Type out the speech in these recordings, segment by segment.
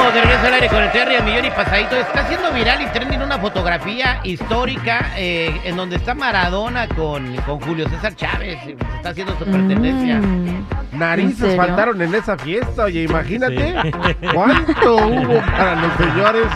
Estamos de regreso al aire con el Terry a millón y pasadito. Está haciendo viral y trending una fotografía histórica eh, en donde está Maradona con, con Julio César Chávez. Está haciendo su pertenencia. Mm, ¿En Narices faltaron en esa fiesta, oye, imagínate cuánto hubo para los señores.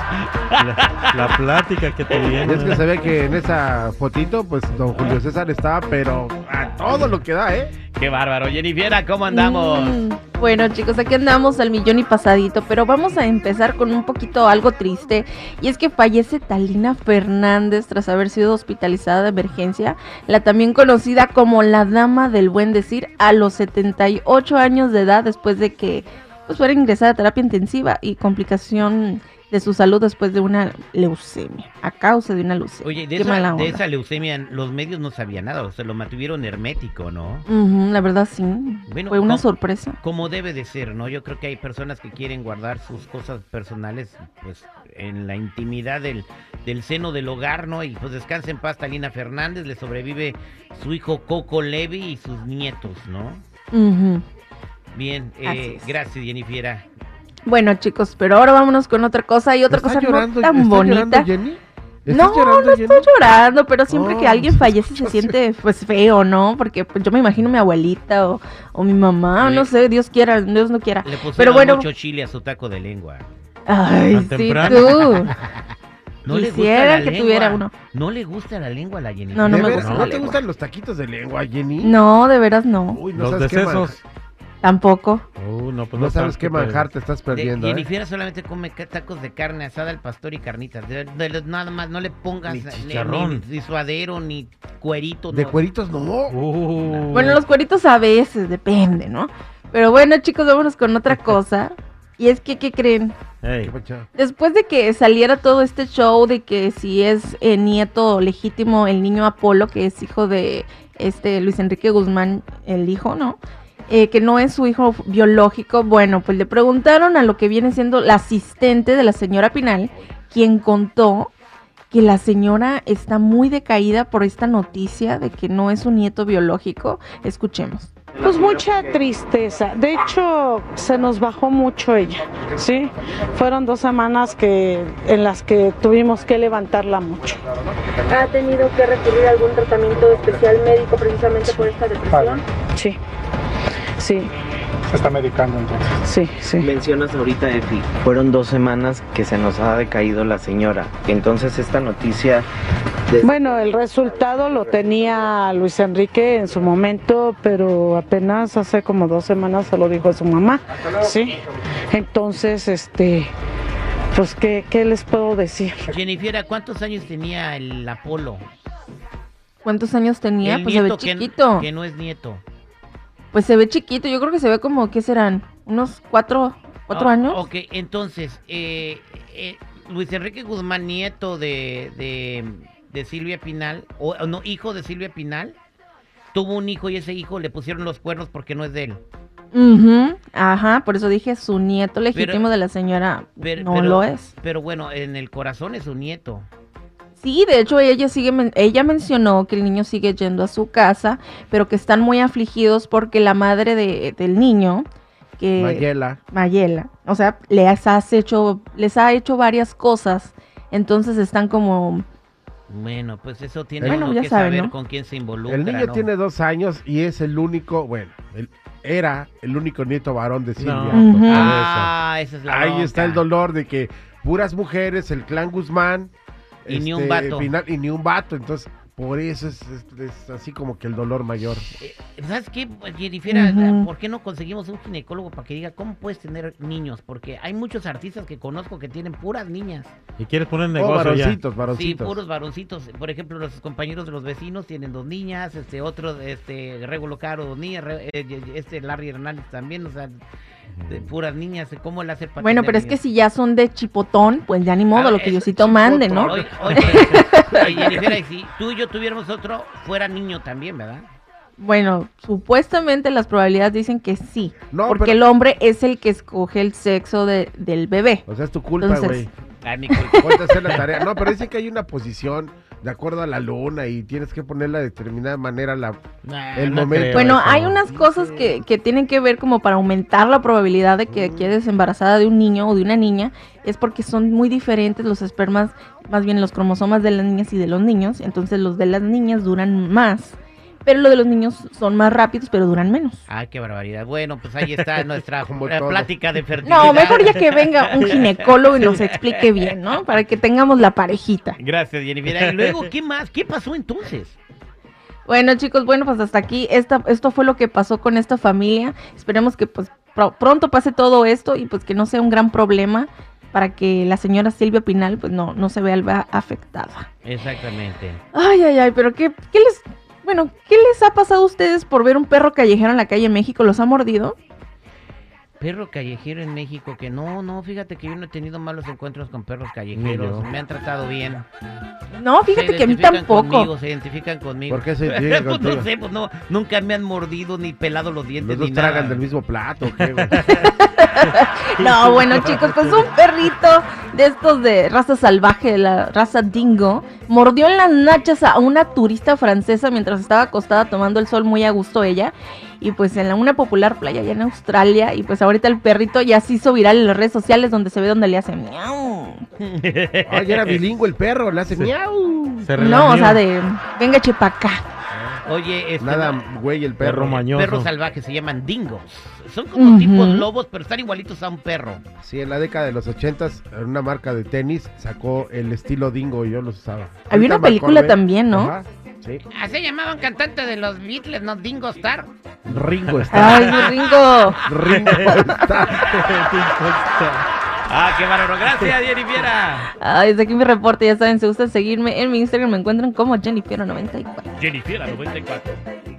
La, la plática que tuvieron. es que se ve que en esa fotito, pues don Julio César estaba, pero a todo lo que da, ¿eh? Qué bárbaro. Jennifer, ¿cómo andamos? Mm, Bueno chicos, aquí andamos al millón y pasadito, pero vamos a empezar con un poquito algo triste. Y es que fallece Talina Fernández tras haber sido hospitalizada de emergencia, la también conocida como la Dama del Buen Decir, a los 78 años de edad después de que pues, fuera ingresada a terapia intensiva y complicación de su salud después de una leucemia, a causa de una leucemia. Oye, de Qué esa, mala de onda. esa leucemia los medios no sabían nada, o sea, lo mantuvieron hermético, ¿no? La verdad sí, Bueno, fue una ¿cómo- sorpresa. Como debe de ser, ¿no? Yo creo que hay personas que quieren guardar sus cosas personales, pues, en la intimidad del, del seno del hogar, ¿no? Y pues descansa en paz Talina Fernández, le sobrevive su hijo Coco Levi y sus nietos, ¿no? Bien, eh, gracias, Jennifer. Bueno, chicos, pero ahora vámonos con otra cosa y otra ¿Estás cosa llorando- no tan estás bonita. llorando, Jenny? ¿Estás No, llorando, no estoy Jenny? llorando, pero siempre que Oh, alguien fallece se siente pues feo, ¿no? Porque pues, yo me imagino mi abuelita o, o mi mamá, no sé, Dios quiera, Dios no quiera. Le pusieron Pero bueno, mucho chile a su taco de lengua. ay, Tan sí, temprano. tú. No le gusta Quisiera la que lengua. tuviera uno. No le gusta la lengua a la Jennifer. No, no ¿De me veras? gusta ¿No la te lengua. gustan los taquitos de lengua, Jenny? No, de veras no, Uy, no Los sabes qué decesos. Tampoco. Uh, no, pues No no sabes qué manjar te estás De- perdiendo, ¿eh? Jennifer solamente come tacos de carne asada al pastor y carnitas. De, de- de- nada más, no le pongas Ni ni, chicharrón. ni- ni suadero, ni cuerito. De no. cueritos no. Uh. Bueno, los cueritos a veces, depende, ¿no? Pero bueno, chicos, vámonos con otra cosa. Y es que, ¿qué creen? Ey, ¿Qué pacha? Después de que saliera todo este show de que si es eh, nieto legítimo el niño Apolo, que es hijo de este Luis Enrique Guzmán, el hijo, ¿no? Eh, que no es su hijo biológico, bueno, pues le preguntaron a lo que viene siendo la asistente de la señora Pinal, quien contó que la señora está muy decaída por esta noticia de que no es su nieto biológico. Escuchemos. Pues mucha tristeza. De hecho, se nos bajó mucho ella, ¿sí? Fueron dos semanas que en las que tuvimos que levantarla mucho. ¿Ha tenido que recurrir a algún tratamiento especial médico precisamente por esta depresión? Sí, sí, Se está medicando entonces. sí, sí. Mencionas ahorita, Efi, fueron dos semanas que se nos ha decaído la señora. Entonces esta noticia... Bueno, el resultado lo tenía Luis Enrique en su momento, pero apenas hace como dos semanas se lo dijo a su mamá, ¿sí? Entonces, este, pues, ¿qué, qué les puedo decir? Jennifer, ¿cuántos años tenía el Apolo? ¿Cuántos años tenía? el Pues se ve chiquito. Que, no es nieto. Pues se ve chiquito, yo creo que se ve como, ¿qué serán? ¿Unos cuatro, cuatro Ah, años? Ok, entonces, eh, eh, Luis Enrique Guzmán, nieto de, de, de Silvia Pinal, o no, hijo de Silvia Pinal, tuvo un hijo y ese hijo le pusieron los cuernos porque no es de él. Ajá, por eso dije su nieto legítimo de la señora Pero- no pero- lo es. Pero bueno, en el corazón es su nieto. Sí, de hecho ella sigue, ella mencionó que el niño sigue yendo a su casa, pero que están muy afligidos porque la madre de- del niño, que Mayela. Mayela, o sea, les has hecho, les ha hecho varias cosas, entonces están como Bueno, pues eso tiene Bueno, uno ya que saben, saber ¿no? con quién se involucra. El niño ¿no? tiene dos años y es el único, bueno, el- era el único nieto varón de Silvia. No. Ah, esa es la Ahí bronca. está el dolor de que puras mujeres, el clan Guzmán. Este, Y ni un vato. Pinal- y ni un vato. Entonces, por eso es, es- es así como que el dolor mayor. Eh, ¿Sabes qué, Jennifer? Ujú. ¿Por qué no conseguimos un ginecólogo para que diga cómo puedes tener niños? Porque hay muchos artistas que conozco que tienen puras niñas. Y quieres poner Oh, negocio ya. varoncitos, Sí, varoncitos. puros varoncitos. Por ejemplo, los compañeros de los vecinos tienen dos niñas, este otro, este Regulo Caro, dos niñas, Re- eh, este Larry Hernández también, o sea, de puras niñas, ¿cómo le hace para Bueno, pero es que si ya son de chipotón, pues ya ni modo, Ah, lo que Diosito mande, ¿no? Oye, oye, si tú y yo tuviéramos otro, fuera niño también, ¿verdad? Bueno, supuestamente las probabilidades dicen que sí, No, porque pero- el hombre es el que escoge el sexo de- del bebé. O sea, es tu culpa, Entonces- güey. Ay, mi culpa. La tarea. No, pero dicen que hay una posición de acuerdo a la luna y tienes que ponerla de determinada manera. La... Nah, El no momento. Bueno, eso. hay unas cosas que, que tienen que ver como para aumentar la probabilidad de que quedes embarazada de un niño o de una niña, es porque son muy diferentes los espermas, más bien los cromosomas de las niñas y de los niños, entonces los de las niñas duran más, pero los de los niños son más rápidos, pero duran menos. Ay, qué barbaridad. Bueno, pues ahí está nuestra eh, plática de fertilidad. No, mejor ya que venga un ginecólogo y nos explique bien, ¿no? Para que tengamos la parejita. Gracias, Jennifer. Y luego, ¿qué más? ¿Qué pasó entonces? Bueno, chicos, bueno, pues hasta aquí esta, esto fue lo que pasó con esta familia. Esperemos que pues pro- pronto pase todo esto y pues que no sea un gran problema para que la señora Silvia Pinal pues no, no se vea afectada. Exactamente. Ay, ay, ay, pero ¿qué, qué les... Bueno, ¿qué les ha pasado a ustedes por ver un perro callejero en la calle en México? ¿Los ha mordido? Perro callejero en México, que no, no, fíjate que yo no he tenido malos encuentros con perros callejeros. Me han tratado bien. No, fíjate que a mí tampoco. Conmigo, se identifican conmigo. ¿Por qué se identifican Pues contigo? no sé, pues no, nunca me han mordido ni pelado los dientes Los ni dos tragan del mismo plato, ¿o ¿qué, güey? No, bueno, chicos, pues un perrito de estos de raza salvaje, de la raza dingo, mordió en las nachas a una turista francesa mientras estaba acostada tomando el sol muy a gusto ella. Y pues en la- una popular playa allá en Australia. Y pues ahorita el perrito ya se hizo viral en las redes sociales donde se ve donde le hace miau. Ay, era bilingüe el perro, le hace miau. Se No, o sea, de venga chepacá. Oye, este, Nada, güey, el Perro perro. mañoso. perros salvajes se llaman dingos. Son como Ujú. tipos lobos, pero están igualitos a un perro. Sí, en la década de los ochentas, una marca de tenis sacó el estilo dingo y yo los usaba. Había una película también, ¿no? Ajá, sí. Ah, se llamaban cantante de los Beatles, ¿no? Dingo Star. Ringo está. Ay, mi Ringo. Ringo está. Ah, qué bárbaro. Gracias, Jennifer. Ay, desde aquí mi reporte, ya saben, si gustan seguirme en mi Instagram me encuentran como Jennifer94. Jennifer 94.